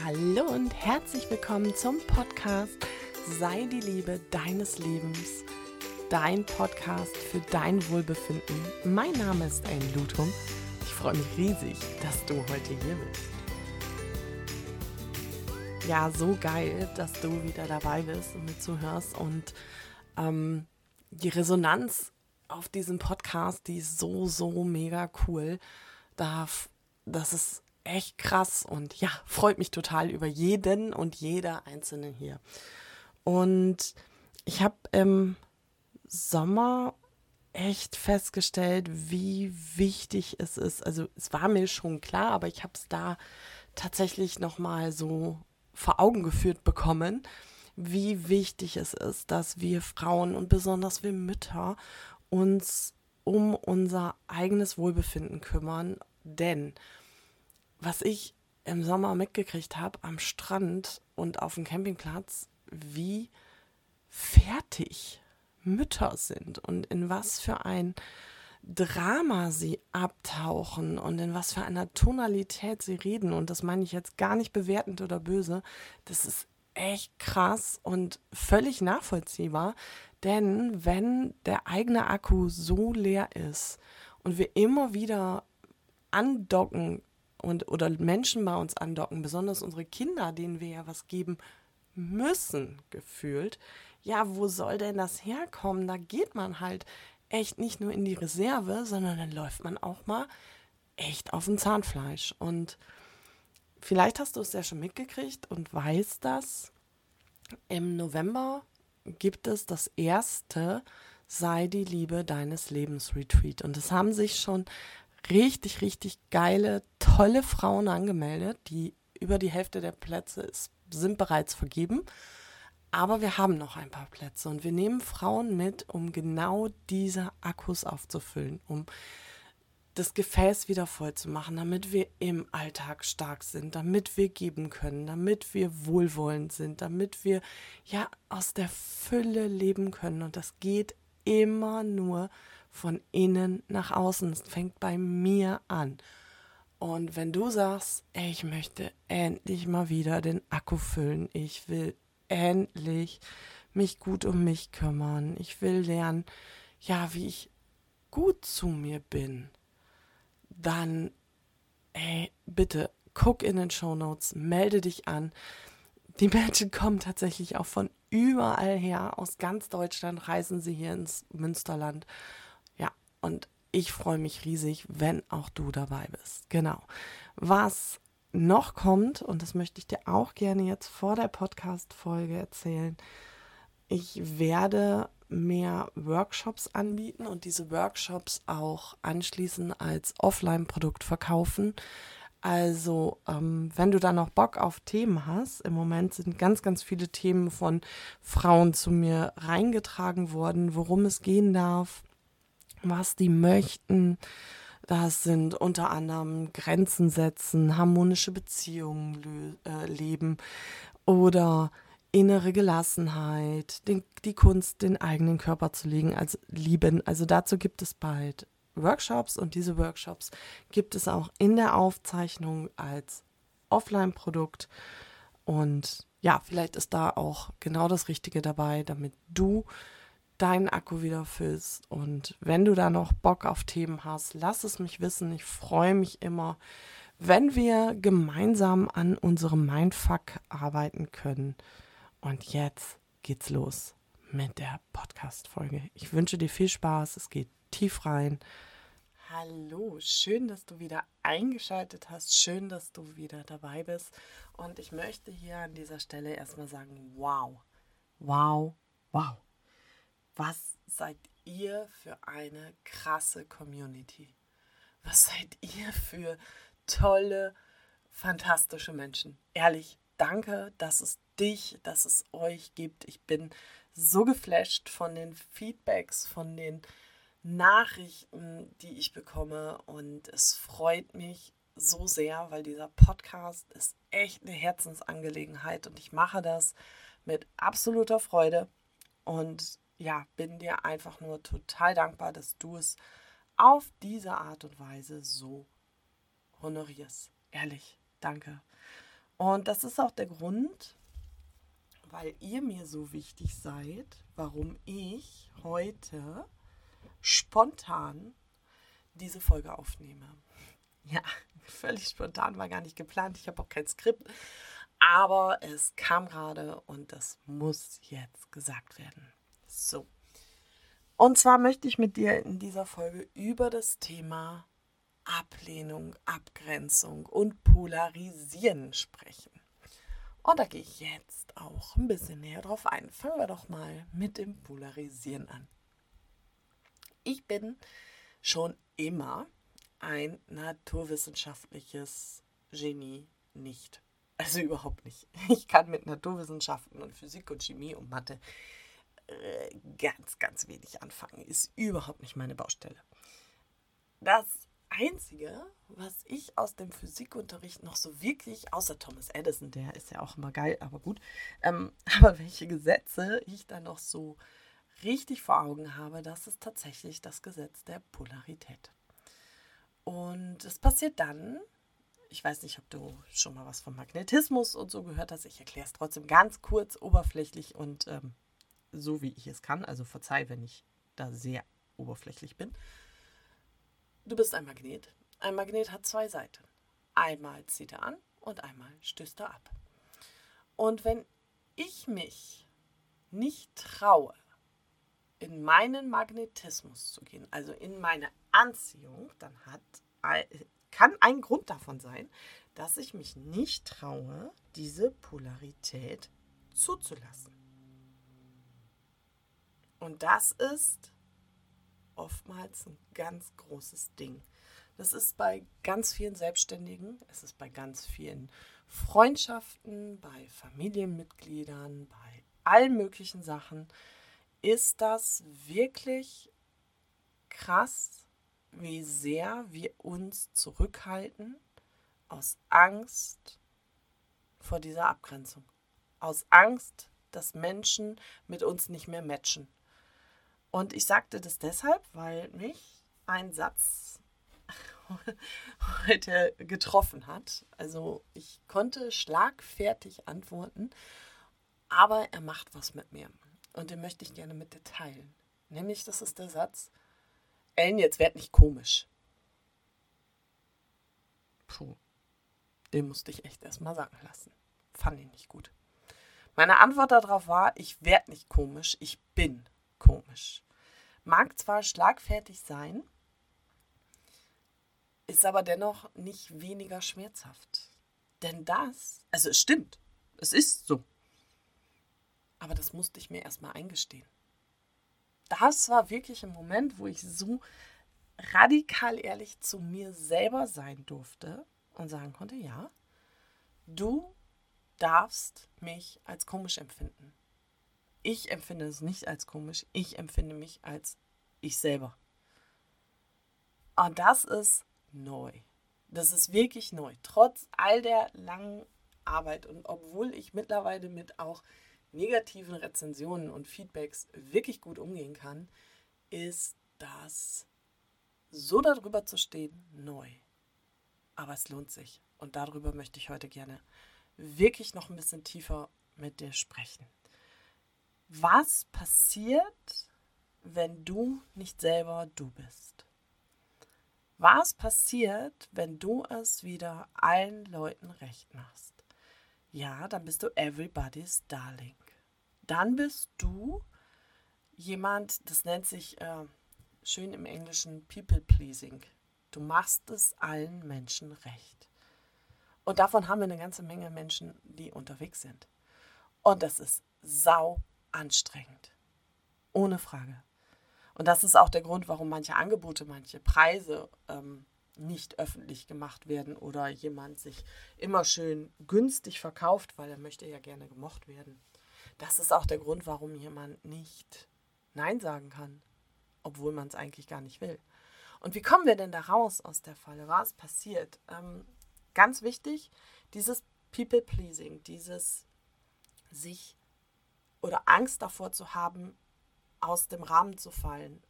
Hallo und herzlich willkommen zum Podcast Sei die Liebe deines Lebens. Dein Podcast für dein Wohlbefinden. Mein Name ist Ayn Lutum. Ich freue mich riesig, dass du heute hier bist. Ja, so geil, dass du wieder dabei bist und mir zuhörst. Und ähm, die Resonanz auf diesem Podcast, die ist so, so mega cool. Da, das ist echt krass und ja, freut mich total über jeden und jeder Einzelne hier. Und ich habe im Sommer echt festgestellt, wie wichtig es ist. Also es war mir schon klar, aber ich habe es da tatsächlich noch mal so vor Augen geführt bekommen, wie wichtig es ist, dass wir Frauen und besonders wir Mütter uns um unser eigenes Wohlbefinden kümmern, denn was ich im Sommer mitgekriegt habe am Strand und auf dem Campingplatz, wie fertig Mütter sind und in was für ein Drama sie abtauchen und in was für einer Tonalität sie reden. Und das meine ich jetzt gar nicht bewertend oder böse. Das ist echt krass und völlig nachvollziehbar. Denn wenn der eigene Akku so leer ist und wir immer wieder andocken und oder Menschen bei uns andocken, besonders unsere Kinder, denen wir ja was geben müssen, gefühlt. Ja, wo soll denn das herkommen? Da geht man halt echt nicht nur in die Reserve, sondern dann läuft man auch mal echt auf dem Zahnfleisch. Und vielleicht hast du es ja schon mitgekriegt und weißt das. Im November gibt es das erste Sei die Liebe deines Lebens Retreat. Und es haben sich schon richtig, richtig geile, tolle Frauen angemeldet. Die über die Hälfte der Plätze ist, sind bereits vergeben. Aber wir haben noch ein paar Plätze und wir nehmen Frauen mit, um genau diese Akkus aufzufüllen, um das Gefäß wieder voll zu machen, damit wir im Alltag stark sind, damit wir geben können, damit wir wohlwollend sind, damit wir ja aus der Fülle leben können. Und das geht immer nur von innen nach außen. Es fängt bei mir an. Und wenn du sagst, ey, ich möchte endlich mal wieder den Akku füllen, ich will endlich mich gut um mich kümmern, ich will lernen, ja, wie ich gut zu mir bin, dann, ey, bitte guck in den Show Notes, melde dich an. Die Menschen kommen tatsächlich auch von überall her, aus ganz Deutschland reisen sie hier ins Münsterland und ich freue mich riesig, wenn auch du dabei bist. Genau. Was noch kommt, und das möchte ich dir auch gerne jetzt vor der Podcast-Folge erzählen, ich werde mehr Workshops anbieten und diese Workshops auch anschließend als Offline-Produkt verkaufen. Also, ähm, wenn du da noch Bock auf Themen hast, im Moment sind ganz, ganz viele Themen von Frauen zu mir reingetragen worden, worum es gehen darf, was die möchten. Das sind unter anderem Grenzen setzen, harmonische Beziehungen äh, leben oder innere Gelassenheit, den, die Kunst, den eigenen Körper zu legen, also lieben. Also dazu gibt es bald Workshops und diese Workshops gibt es auch in der Aufzeichnung als Offline-Produkt. Und ja, vielleicht ist da auch genau das Richtige dabei, damit du deinen Akku wieder füllst. Und wenn du da noch Bock auf Themen hast, lass es mich wissen. Ich freue mich immer, wenn wir gemeinsam an unserem Mindfuck arbeiten können. Und jetzt geht's los mit der Podcast-Folge. Ich wünsche dir viel Spaß. Es geht tief rein. Hallo, schön, dass du wieder eingeschaltet hast. Schön, dass du wieder dabei bist. Und ich möchte hier an dieser Stelle erstmal sagen, wow, wow, wow was seid ihr für eine krasse Community? Was seid ihr für tolle, fantastische Menschen? Ehrlich, danke, dass es dich, dass es euch gibt. Ich bin so geflasht von den Feedbacks, von den Nachrichten, die ich bekomme und es freut mich so sehr, weil dieser Podcast ist echt eine Herzensangelegenheit und ich mache das mit absoluter Freude und ja, bin dir einfach nur total dankbar, dass du es auf diese Art und Weise so honorierst. Ehrlich, danke. Und das ist auch der Grund, weil ihr mir so wichtig seid, warum ich heute spontan diese Folge aufnehme. Ja, völlig spontan, war gar nicht geplant. Ich habe auch kein Skript. Aber es kam gerade und das muss jetzt gesagt werden. So. Und zwar möchte ich mit dir in dieser Folge über das Thema Ablehnung, Abgrenzung und Polarisieren sprechen. Und da gehe ich jetzt auch ein bisschen näher drauf ein. Fangen wir doch mal mit dem Polarisieren an. Ich bin schon immer ein naturwissenschaftliches Genie nicht. Also überhaupt nicht. Ich kann mit Naturwissenschaften und Physik und Chemie und Mathe ganz, ganz wenig anfangen. Ist überhaupt nicht meine Baustelle. Das Einzige, was ich aus dem Physikunterricht noch so wirklich, außer Thomas Edison, der ist ja auch immer geil, aber gut, ähm, aber welche Gesetze ich da noch so richtig vor Augen habe, das ist tatsächlich das Gesetz der Polarität. Und es passiert dann, ich weiß nicht, ob du schon mal was von Magnetismus und so gehört hast, ich erkläre es trotzdem ganz kurz, oberflächlich und ähm, so, wie ich es kann. Also verzeih, wenn ich da sehr oberflächlich bin. Du bist ein Magnet. Ein Magnet hat zwei Seiten. Einmal zieht er an und einmal stößt er ab. Und wenn ich mich nicht traue, in meinen Magnetismus zu gehen, also in meine Anziehung, dann hat, kann ein Grund davon sein, dass ich mich nicht traue, diese Polarität zuzulassen. Und das ist oftmals ein ganz großes Ding. Das ist bei ganz vielen Selbstständigen, es ist bei ganz vielen Freundschaften, bei Familienmitgliedern, bei allen möglichen Sachen, ist das wirklich krass, wie sehr wir uns zurückhalten aus Angst vor dieser Abgrenzung. Aus Angst, dass Menschen mit uns nicht mehr matchen. Und ich sagte das deshalb, weil mich ein Satz heute getroffen hat. Also ich konnte schlagfertig antworten, aber er macht was mit mir. Und den möchte ich gerne mit dir teilen. Nämlich, das ist der Satz, Ellen, jetzt werd nicht komisch. Puh, den musste ich echt erstmal sagen lassen. Fand ihn nicht gut. Meine Antwort darauf war, ich werde nicht komisch, ich bin komisch. Mag zwar schlagfertig sein, ist aber dennoch nicht weniger schmerzhaft. Denn das, also es stimmt, es ist so. Aber das musste ich mir erstmal eingestehen. Das war wirklich ein Moment, wo ich so radikal ehrlich zu mir selber sein durfte und sagen konnte, ja, du darfst mich als komisch empfinden. Ich empfinde es nicht als komisch, ich empfinde mich als ich selber. Und das ist neu. Das ist wirklich neu. Trotz all der langen Arbeit und obwohl ich mittlerweile mit auch negativen Rezensionen und Feedbacks wirklich gut umgehen kann, ist das so darüber zu stehen neu. Aber es lohnt sich. Und darüber möchte ich heute gerne wirklich noch ein bisschen tiefer mit dir sprechen. Was passiert, wenn du nicht selber du bist? Was passiert, wenn du es wieder allen Leuten recht machst? Ja, dann bist du everybody's darling dann bist du jemand, das nennt sich äh, schön im Englischen People Pleasing. Du machst es allen Menschen recht. Und davon haben wir eine ganze Menge Menschen, die unterwegs sind. Und das ist sau anstrengend. Ohne Frage. Und das ist auch der Grund, warum manche Angebote, manche Preise ähm, nicht öffentlich gemacht werden oder jemand sich immer schön günstig verkauft, weil er möchte ja gerne gemocht werden. Das ist auch der Grund, warum jemand nicht Nein sagen kann, obwohl man es eigentlich gar nicht will. Und wie kommen wir denn da raus aus der Falle? Was passiert? Ähm, ganz wichtig, dieses People-Pleasing, dieses sich oder Angst davor zu haben, aus dem Rahmen zu fallen,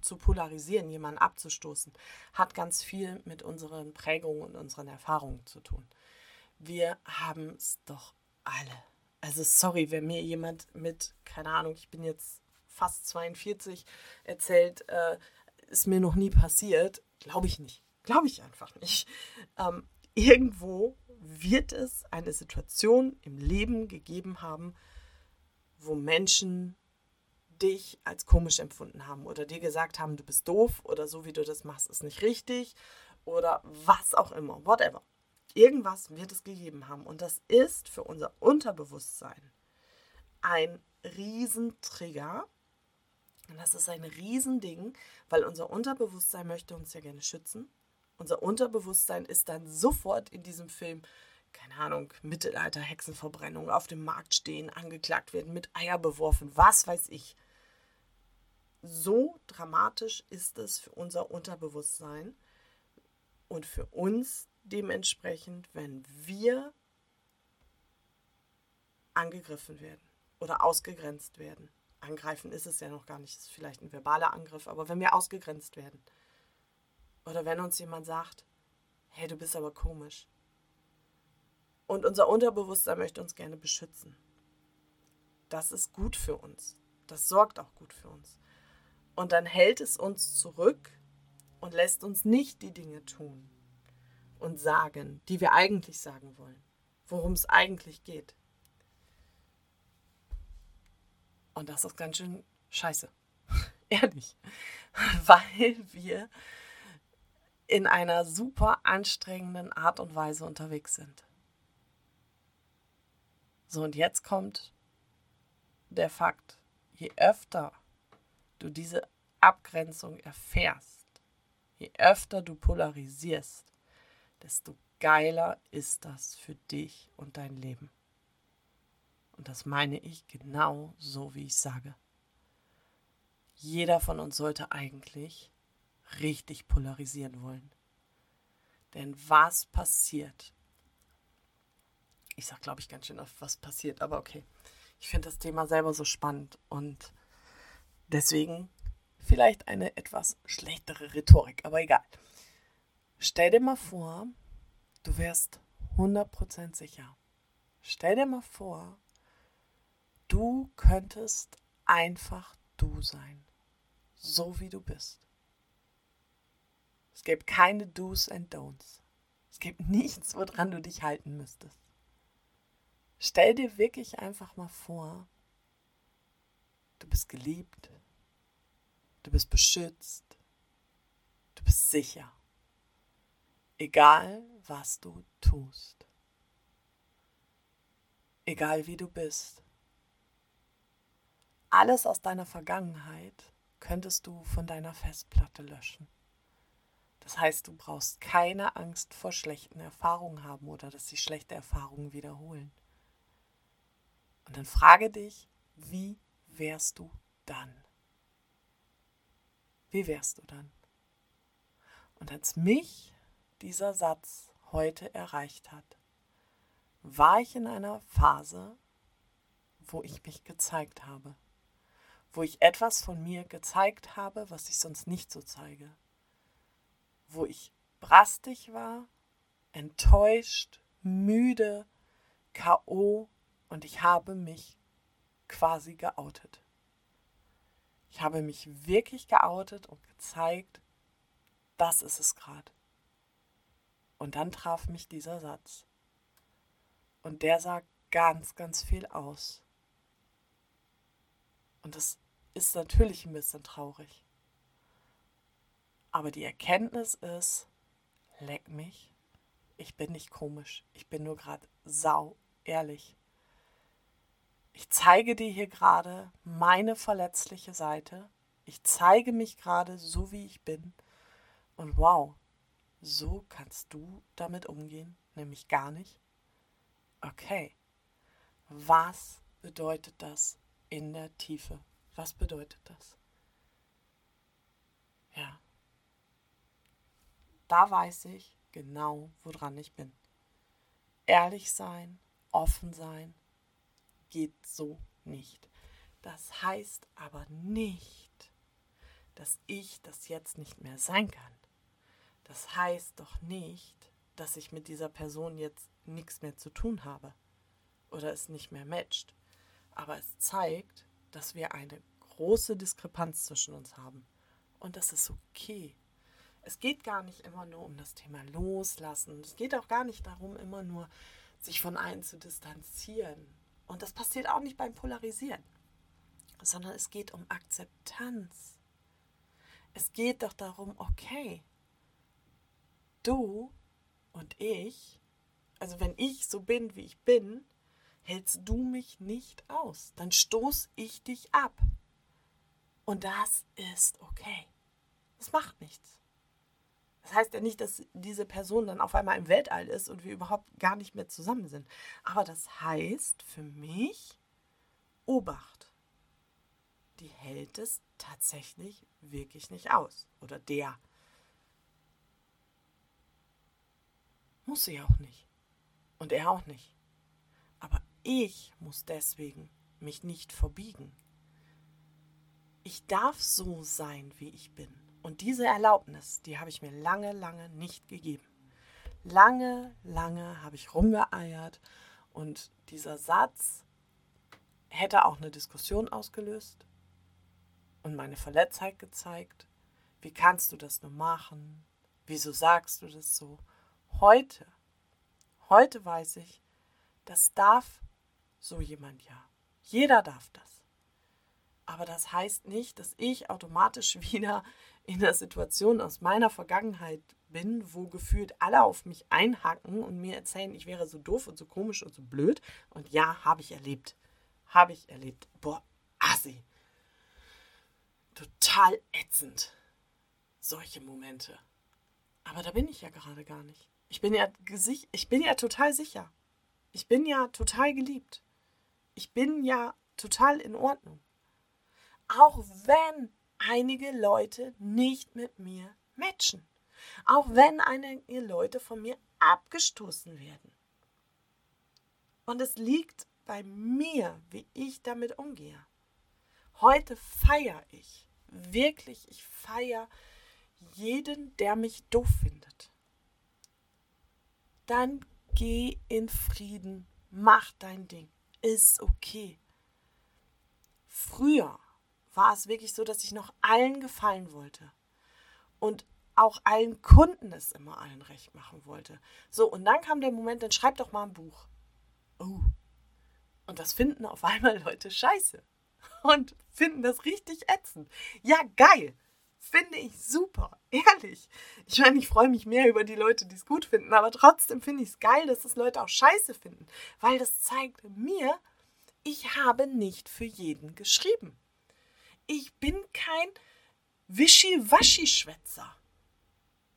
zu polarisieren, jemanden abzustoßen, hat ganz viel mit unseren Prägungen und unseren Erfahrungen zu tun. Wir haben es doch alle. Also sorry, wenn mir jemand mit, keine Ahnung, ich bin jetzt fast 42, erzählt, äh, ist mir noch nie passiert, glaube ich nicht. Glaube ich einfach nicht. Ähm, irgendwo wird es eine Situation im Leben gegeben haben, wo Menschen dich als komisch empfunden haben oder dir gesagt haben, du bist doof oder so wie du das machst, ist nicht richtig oder was auch immer, whatever. Irgendwas wird es gegeben haben und das ist für unser Unterbewusstsein ein Riesentrigger. Und das ist ein Riesending, weil unser Unterbewusstsein möchte uns ja gerne schützen. Unser Unterbewusstsein ist dann sofort in diesem Film, keine Ahnung, Mittelalter, Hexenverbrennung, auf dem Markt stehen, angeklagt werden, mit Eier beworfen, was weiß ich. So dramatisch ist es für unser Unterbewusstsein und für uns dementsprechend, wenn wir angegriffen werden oder ausgegrenzt werden. Angreifen ist es ja noch gar nicht, es ist vielleicht ein verbaler Angriff, aber wenn wir ausgegrenzt werden oder wenn uns jemand sagt, hey, du bist aber komisch. Und unser Unterbewusstsein möchte uns gerne beschützen. Das ist gut für uns. Das sorgt auch gut für uns. Und dann hält es uns zurück und lässt uns nicht die Dinge tun und sagen, die wir eigentlich sagen wollen, worum es eigentlich geht. Und das ist ganz schön scheiße. Ehrlich. Weil wir in einer super anstrengenden Art und Weise unterwegs sind. So, und jetzt kommt der Fakt, je öfter du diese Abgrenzung erfährst, je öfter du polarisierst, desto geiler ist das für dich und dein Leben. Und das meine ich genau so, wie ich sage. Jeder von uns sollte eigentlich richtig polarisieren wollen. Denn was passiert? Ich sage, glaube ich, ganz schön oft, was passiert, aber okay. Ich finde das Thema selber so spannend und deswegen vielleicht eine etwas schlechtere Rhetorik, aber egal. Stell dir mal vor, du wärst 100% sicher. Stell dir mal vor, du könntest einfach du sein, so wie du bist. Es gibt keine Do's and Don'ts. Es gibt nichts, woran du dich halten müsstest. Stell dir wirklich einfach mal vor, du bist geliebt, du bist beschützt, du bist sicher egal was du tust, egal wie du bist. Alles aus deiner Vergangenheit könntest du von deiner Festplatte löschen. Das heißt, du brauchst keine Angst vor schlechten Erfahrungen haben oder dass sich schlechte Erfahrungen wiederholen. Und dann frage dich, wie wärst du dann? Wie wärst du dann? Und als mich dieser Satz heute erreicht hat, war ich in einer Phase, wo ich mich gezeigt habe, wo ich etwas von mir gezeigt habe, was ich sonst nicht so zeige, wo ich brastig war, enttäuscht, müde, KO und ich habe mich quasi geoutet. Ich habe mich wirklich geoutet und gezeigt, das ist es gerade. Und dann traf mich dieser Satz. Und der sagt ganz, ganz viel aus. Und das ist natürlich ein bisschen traurig. Aber die Erkenntnis ist, leck mich, ich bin nicht komisch, ich bin nur gerade sau ehrlich. Ich zeige dir hier gerade meine verletzliche Seite. Ich zeige mich gerade so, wie ich bin. Und wow, so kannst du damit umgehen, nämlich gar nicht. Okay, was bedeutet das in der Tiefe? Was bedeutet das? Ja, da weiß ich genau, woran ich bin. Ehrlich sein, offen sein, geht so nicht. Das heißt aber nicht, dass ich das jetzt nicht mehr sein kann. Das heißt doch nicht, dass ich mit dieser Person jetzt nichts mehr zu tun habe oder es nicht mehr matcht. Aber es zeigt, dass wir eine große Diskrepanz zwischen uns haben. Und das ist okay. Es geht gar nicht immer nur um das Thema Loslassen. Es geht auch gar nicht darum, immer nur sich von einem zu distanzieren. Und das passiert auch nicht beim Polarisieren, sondern es geht um Akzeptanz. Es geht doch darum, okay, du und ich, also wenn ich so bin, wie ich bin, hältst du mich nicht aus. Dann stoß ich dich ab. Und das ist okay. Das macht nichts. Das heißt ja nicht, dass diese Person dann auf einmal im Weltall ist und wir überhaupt gar nicht mehr zusammen sind. Aber das heißt für mich, Obacht. Die hält es tatsächlich wirklich nicht aus. Oder der. Muss sie auch nicht. Und er auch nicht. Aber ich muss deswegen mich nicht verbiegen. Ich darf so sein, wie ich bin. Und diese Erlaubnis, die habe ich mir lange, lange nicht gegeben. Lange, lange habe ich rumgeeiert und dieser Satz hätte auch eine Diskussion ausgelöst und meine Verletztheit gezeigt. Wie kannst du das nur machen? Wieso sagst du das so? Heute, heute weiß ich, das darf so jemand ja. Jeder darf das. Aber das heißt nicht, dass ich automatisch wieder in der Situation aus meiner Vergangenheit bin, wo gefühlt alle auf mich einhacken und mir erzählen, ich wäre so doof und so komisch und so blöd. Und ja, habe ich erlebt. Habe ich erlebt. Boah, assi. Total ätzend. Solche Momente. Aber da bin ich ja gerade gar nicht. Ich bin ja, ich bin ja total sicher. Ich bin ja total geliebt. Ich bin ja total in Ordnung. Auch wenn einige Leute nicht mit mir matchen. Auch wenn einige Leute von mir abgestoßen werden. Und es liegt bei mir, wie ich damit umgehe. Heute feiere ich, wirklich, ich feiere jeden, der mich doof findet. Dann geh in Frieden, mach dein Ding, ist okay. Früher war es wirklich so, dass ich noch allen gefallen wollte. Und auch allen Kunden es immer allen recht machen wollte. So, und dann kam der Moment, dann schreib doch mal ein Buch. Oh. Und das finden auf einmal Leute scheiße. Und finden das richtig ätzend. Ja, geil. Finde ich super. Ehrlich. Ich meine, ich freue mich mehr über die Leute, die es gut finden, aber trotzdem finde ich es geil, dass es Leute auch scheiße finden. Weil das zeigt mir, ich habe nicht für jeden geschrieben ich bin kein Wischiwaschi-Schwätzer.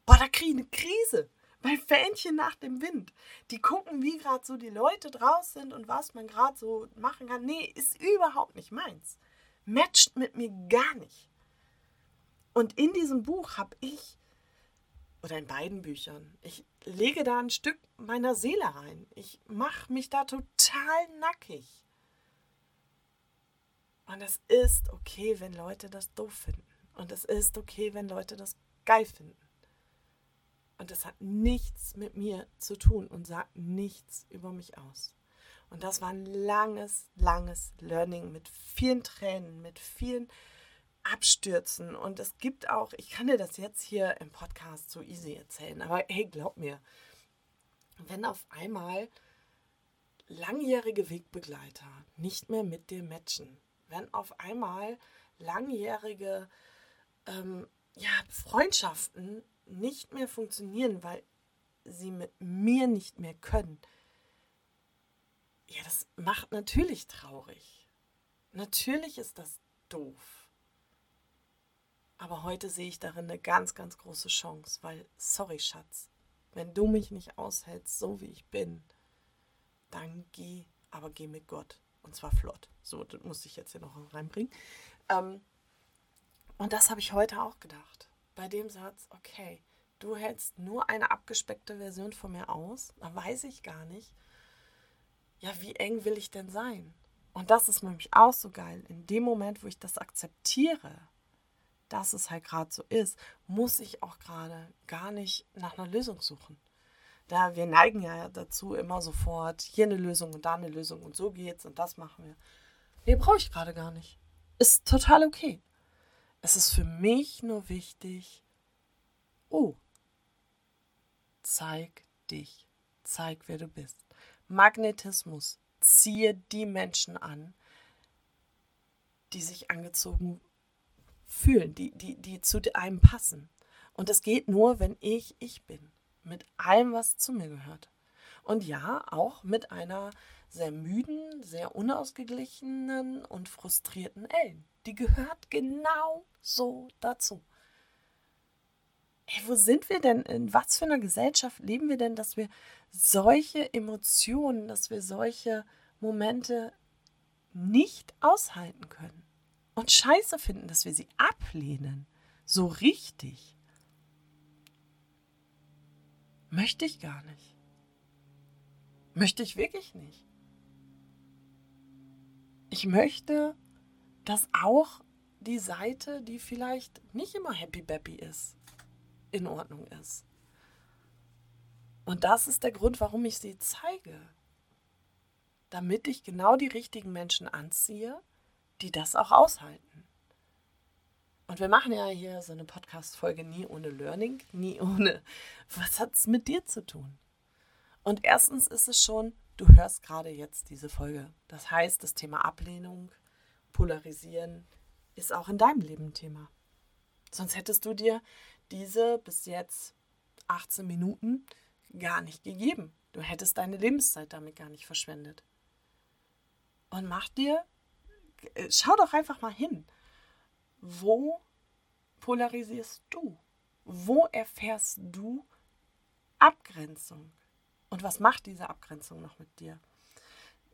Boah, da kriege ich eine Krise. Mein Fähnchen nach dem Wind. Die gucken, wie gerade so die Leute draußen sind und was man gerade so machen kann. Nee, ist überhaupt nicht meins. Matcht mit mir gar nicht. Und in diesem Buch habe ich, oder in beiden Büchern, ich lege da ein Stück meiner Seele rein. Ich mache mich da total nackig. Und es ist okay, wenn Leute das doof finden. Und es ist okay, wenn Leute das geil finden. Und es hat nichts mit mir zu tun und sagt nichts über mich aus. Und das war ein langes, langes Learning mit vielen Tränen, mit vielen Abstürzen. Und es gibt auch, ich kann dir das jetzt hier im Podcast so easy erzählen, aber hey, glaub mir, wenn auf einmal langjährige Wegbegleiter nicht mehr mit dir matchen, wenn auf einmal langjährige ähm, ja, Freundschaften nicht mehr funktionieren, weil sie mit mir nicht mehr können. Ja, das macht natürlich traurig. Natürlich ist das doof. Aber heute sehe ich darin eine ganz, ganz große Chance, weil, sorry Schatz, wenn du mich nicht aushältst, so wie ich bin, dann geh, aber geh mit Gott. Und zwar flott. So, das muss ich jetzt hier noch reinbringen. Ähm, und das habe ich heute auch gedacht. Bei dem Satz, okay, du hältst nur eine abgespeckte Version von mir aus, da weiß ich gar nicht, ja, wie eng will ich denn sein? Und das ist nämlich auch so geil. In dem Moment, wo ich das akzeptiere, dass es halt gerade so ist, muss ich auch gerade gar nicht nach einer Lösung suchen. Da wir neigen ja dazu immer sofort, hier eine Lösung und da eine Lösung und so geht's und das machen wir. Nee, brauche ich gerade gar nicht. Ist total okay. Es ist für mich nur wichtig, oh, zeig dich, zeig, wer du bist. Magnetismus, ziehe die Menschen an, die sich angezogen fühlen, die, die, die zu einem passen. Und das geht nur, wenn ich ich bin. Mit allem, was zu mir gehört. Und ja, auch mit einer sehr müden, sehr unausgeglichenen und frustrierten Ellen. Die gehört genau so dazu. Ey, wo sind wir denn? In was für einer Gesellschaft leben wir denn, dass wir solche Emotionen, dass wir solche Momente nicht aushalten können und scheiße finden, dass wir sie ablehnen? So richtig. Möchte ich gar nicht. Möchte ich wirklich nicht. Ich möchte, dass auch die Seite, die vielleicht nicht immer happy bappy ist, in Ordnung ist. Und das ist der Grund, warum ich sie zeige. Damit ich genau die richtigen Menschen anziehe, die das auch aushalten. Und wir machen ja hier so eine Podcast-Folge nie ohne Learning, nie ohne, was hat es mit dir zu tun? Und erstens ist es schon, du hörst gerade jetzt diese Folge. Das heißt, das Thema Ablehnung, Polarisieren ist auch in deinem Leben Thema. Sonst hättest du dir diese bis jetzt 18 Minuten gar nicht gegeben. Du hättest deine Lebenszeit damit gar nicht verschwendet. Und mach dir, äh, schau doch einfach mal hin wo polarisierst du? Wo erfährst du Abgrenzung? Und was macht diese Abgrenzung noch mit dir?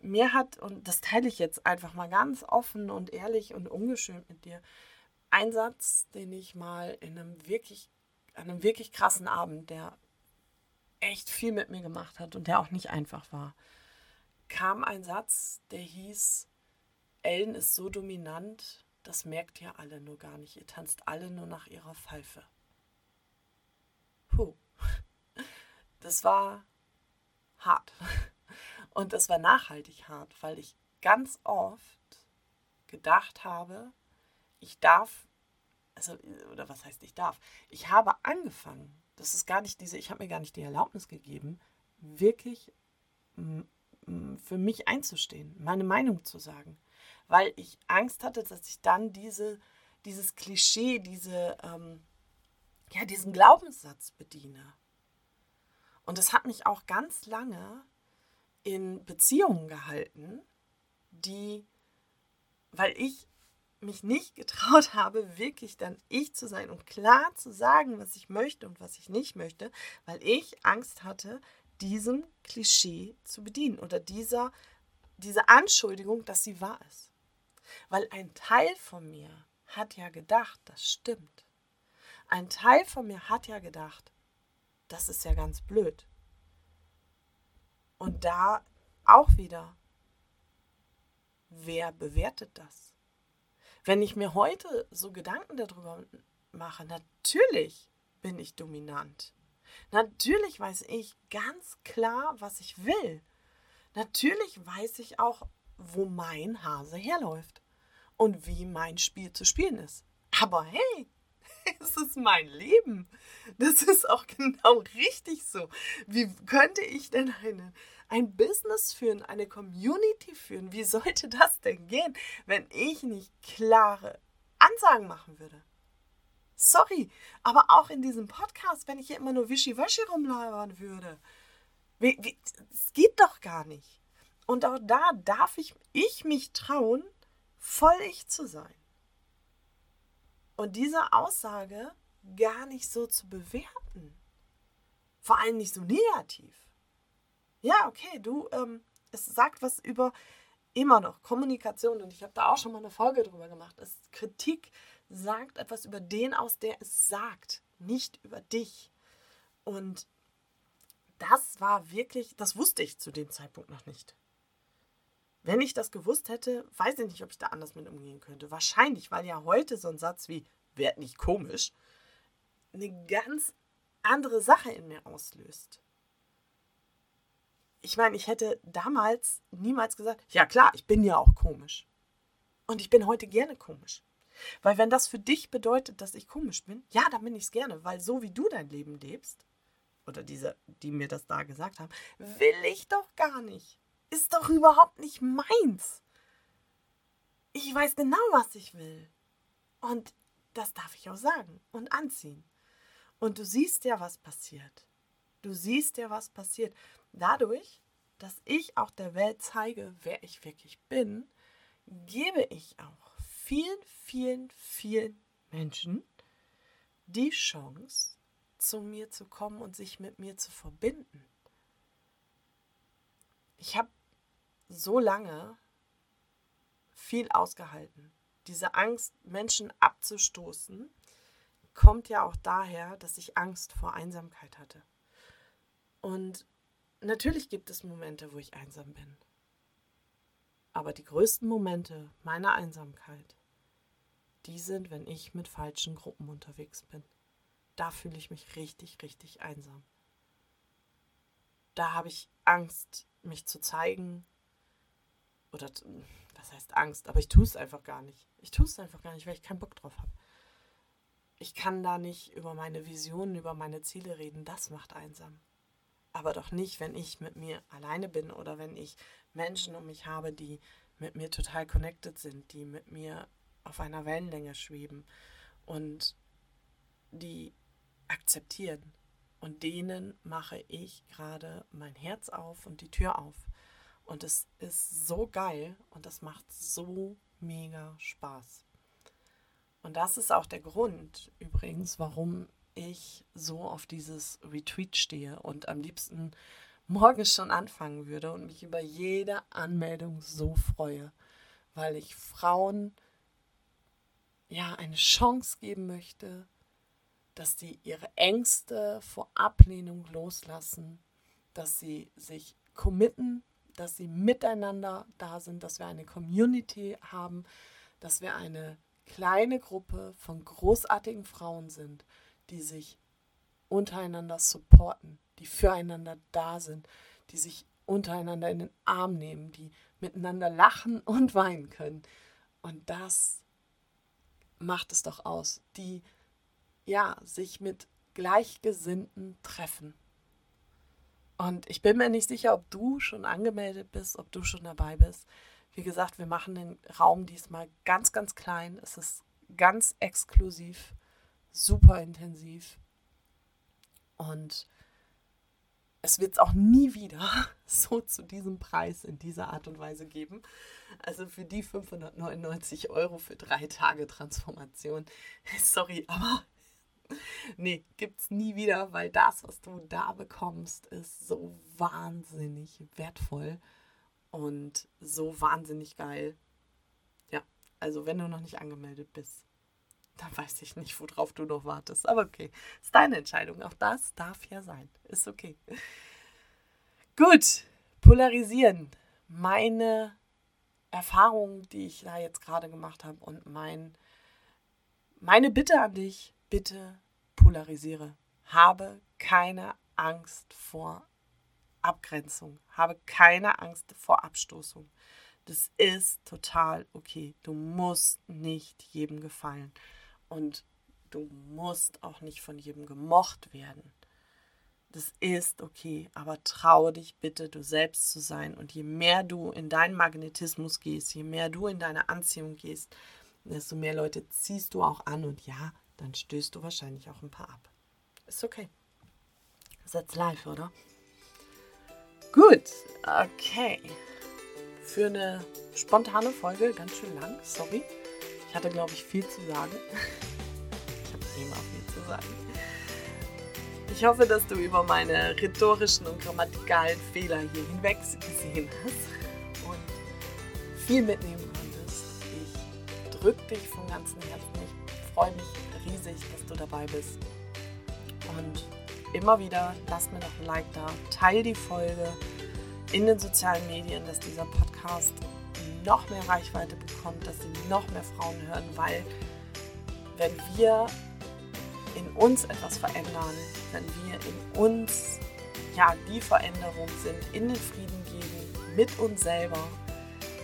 Mir hat, und das teile ich jetzt einfach mal ganz offen und ehrlich und ungeschönt mit dir, ein Satz, den ich mal in einem wirklich, an einem wirklich krassen Abend, der echt viel mit mir gemacht hat und der auch nicht einfach war, kam ein Satz, der hieß, Ellen ist so dominant, das merkt ihr alle nur gar nicht. Ihr tanzt alle nur nach ihrer Pfeife. Puh. Das war hart. Und das war nachhaltig hart, weil ich ganz oft gedacht habe, ich darf, also, oder was heißt ich darf? Ich habe angefangen, das ist gar nicht diese, ich habe mir gar nicht die Erlaubnis gegeben, wirklich für mich einzustehen, meine Meinung zu sagen weil ich Angst hatte, dass ich dann diese, dieses Klischee, diese, ähm, ja, diesen Glaubenssatz bediene. Und das hat mich auch ganz lange in Beziehungen gehalten, die, weil ich mich nicht getraut habe, wirklich dann ich zu sein und klar zu sagen, was ich möchte und was ich nicht möchte, weil ich Angst hatte, diesem Klischee zu bedienen oder dieser, diese Anschuldigung, dass sie wahr ist. Weil ein Teil von mir hat ja gedacht, das stimmt. Ein Teil von mir hat ja gedacht, das ist ja ganz blöd. Und da auch wieder, wer bewertet das? Wenn ich mir heute so Gedanken darüber mache, natürlich bin ich dominant. Natürlich weiß ich ganz klar, was ich will. Natürlich weiß ich auch, wo mein Hase herläuft und wie mein Spiel zu spielen ist. Aber hey, es ist mein Leben. Das ist auch genau richtig so. Wie könnte ich denn eine, ein Business führen, eine Community führen? Wie sollte das denn gehen, wenn ich nicht klare Ansagen machen würde? Sorry, aber auch in diesem Podcast, wenn ich hier immer nur wischiwaschi rumlabern würde. Es geht doch gar nicht. Und auch da darf ich, ich mich trauen, voll ich zu sein. Und diese Aussage gar nicht so zu bewerten. Vor allem nicht so negativ. Ja, okay, du, ähm, es sagt was über immer noch Kommunikation und ich habe da auch schon mal eine Folge drüber gemacht. Es, Kritik sagt etwas über den aus, der es sagt, nicht über dich. Und das war wirklich, das wusste ich zu dem Zeitpunkt noch nicht. Wenn ich das gewusst hätte, weiß ich nicht, ob ich da anders mit umgehen könnte. Wahrscheinlich, weil ja heute so ein Satz wie, werd nicht komisch, eine ganz andere Sache in mir auslöst. ich meine, ich hätte damals niemals gesagt, ja klar, ich bin ja auch komisch. Und ich bin heute gerne komisch. Weil wenn das für dich bedeutet, dass ich komisch bin, ja, dann bin ich es gerne, weil so wie du dein Leben lebst, oder diese, die mir das da gesagt haben, will ich doch gar nicht. Ist doch überhaupt nicht meins. Ich weiß genau, was ich will. Und das darf ich auch sagen und anziehen. Und du siehst ja, was passiert. Du siehst ja, was passiert. Dadurch, dass ich auch der Welt zeige, wer ich wirklich bin, gebe ich auch vielen, vielen, vielen Menschen die Chance, zu mir zu kommen und sich mit mir zu verbinden. Ich habe so lange viel ausgehalten. Diese Angst, Menschen abzustoßen, kommt ja auch daher, dass ich Angst vor Einsamkeit hatte. Und natürlich gibt es Momente, wo ich einsam bin. Aber die größten Momente meiner Einsamkeit, die sind, wenn ich mit falschen Gruppen unterwegs bin. Da fühle ich mich richtig, richtig einsam. Da habe ich Angst, mich zu zeigen. Oder was heißt Angst? Aber ich tue es einfach gar nicht. Ich tue es einfach gar nicht, weil ich keinen Bock drauf habe. Ich kann da nicht über meine Visionen, über meine Ziele reden. Das macht einsam aber doch nicht, wenn ich mit mir alleine bin oder wenn ich Menschen um mich habe, die mit mir total connected sind, die mit mir auf einer Wellenlänge schweben und die akzeptieren. Und denen mache ich gerade mein Herz auf und die Tür auf. Und es ist so geil und das macht so mega Spaß. Und das ist auch der Grund übrigens, warum ich so auf dieses Retreat stehe und am liebsten morgen schon anfangen würde und mich über jede Anmeldung so freue, weil ich Frauen ja eine Chance geben möchte, dass sie ihre Ängste vor Ablehnung loslassen, dass sie sich committen, dass sie miteinander da sind, dass wir eine Community haben, dass wir eine kleine Gruppe von großartigen Frauen sind, die sich untereinander supporten, die füreinander da sind, die sich untereinander in den Arm nehmen, die miteinander lachen und weinen können. Und das macht es doch aus, die ja sich mit Gleichgesinnten treffen. Und ich bin mir nicht sicher, ob du schon angemeldet bist, ob du schon dabei bist. Wie gesagt, wir machen den Raum diesmal ganz, ganz klein. Es ist ganz exklusiv super intensiv. Und es wird es auch nie wieder so zu diesem Preis in dieser Art und Weise geben. Also für die 599 Euro für drei Tage Transformation. Sorry, aber nee, gibt es nie wieder, weil das, was du da bekommst, ist so wahnsinnig wertvoll und so wahnsinnig geil. Ja, also wenn du noch nicht angemeldet bist, dann weiß ich nicht, worauf du noch wartest. Aber okay, ist deine Entscheidung. Auch das darf ja sein. Ist okay. Gut, polarisieren. Meine Erfahrungen, die ich da jetzt gerade gemacht habe und mein, meine Bitte an dich, bitte polarisiere. Habe keine Angst vor Abgrenzung. Habe keine Angst vor Abstoßung. Das ist total okay. Du musst nicht jedem gefallen. Und du musst auch nicht von jedem gemocht werden. Das ist okay, aber traue dich bitte, du selbst zu sein. Und je mehr du in deinen Magnetismus gehst, je mehr du in deine Anziehung gehst, desto mehr Leute ziehst du auch an. Und ja, dann stößt du wahrscheinlich auch ein paar ab. Ist okay. Ist jetzt live, oder? Gut, okay. Für eine spontane Folge ganz schön lang, sorry. Ich hatte, glaube ich, viel zu sagen. Ich habe immer viel zu sagen. Ich hoffe, dass du über meine rhetorischen und grammatikalen Fehler hier hinweg gesehen hast und viel mitnehmen konntest. Ich drücke dich von ganzem Herzen. Ich freue mich riesig, dass du dabei bist. Und immer wieder, lass mir noch ein Like da, teile die Folge in den sozialen Medien, dass dieser Podcast noch mehr Reichweite bekommt, dass sie noch mehr Frauen hören, weil wenn wir in uns etwas verändern, wenn wir in uns ja, die Veränderung sind, in den Frieden gehen mit uns selber,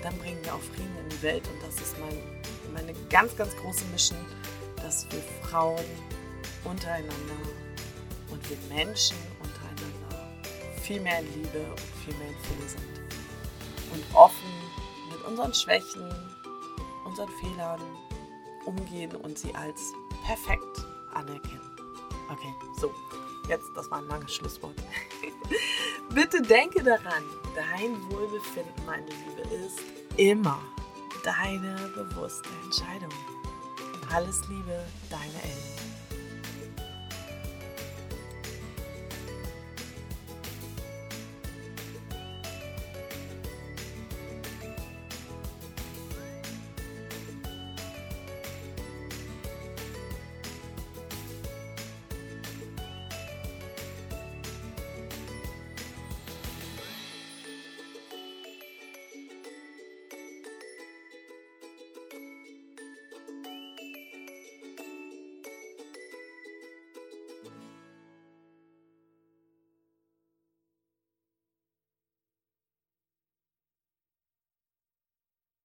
dann bringen wir auch Frieden in die Welt. Und das ist mein, meine ganz, ganz große Mission, dass wir Frauen untereinander und wir Menschen untereinander viel mehr in Liebe und viel mehr in Fülle sind. Und offen mit unseren Schwächen, unseren Fehlern umgehen und sie als perfekt anerkennen. Okay, so, jetzt, das war ein langes Schlusswort. Bitte denke daran, dein Wohlbefinden, meine Liebe, ist immer deine bewusste Entscheidung. Alles Liebe, deine Ellen.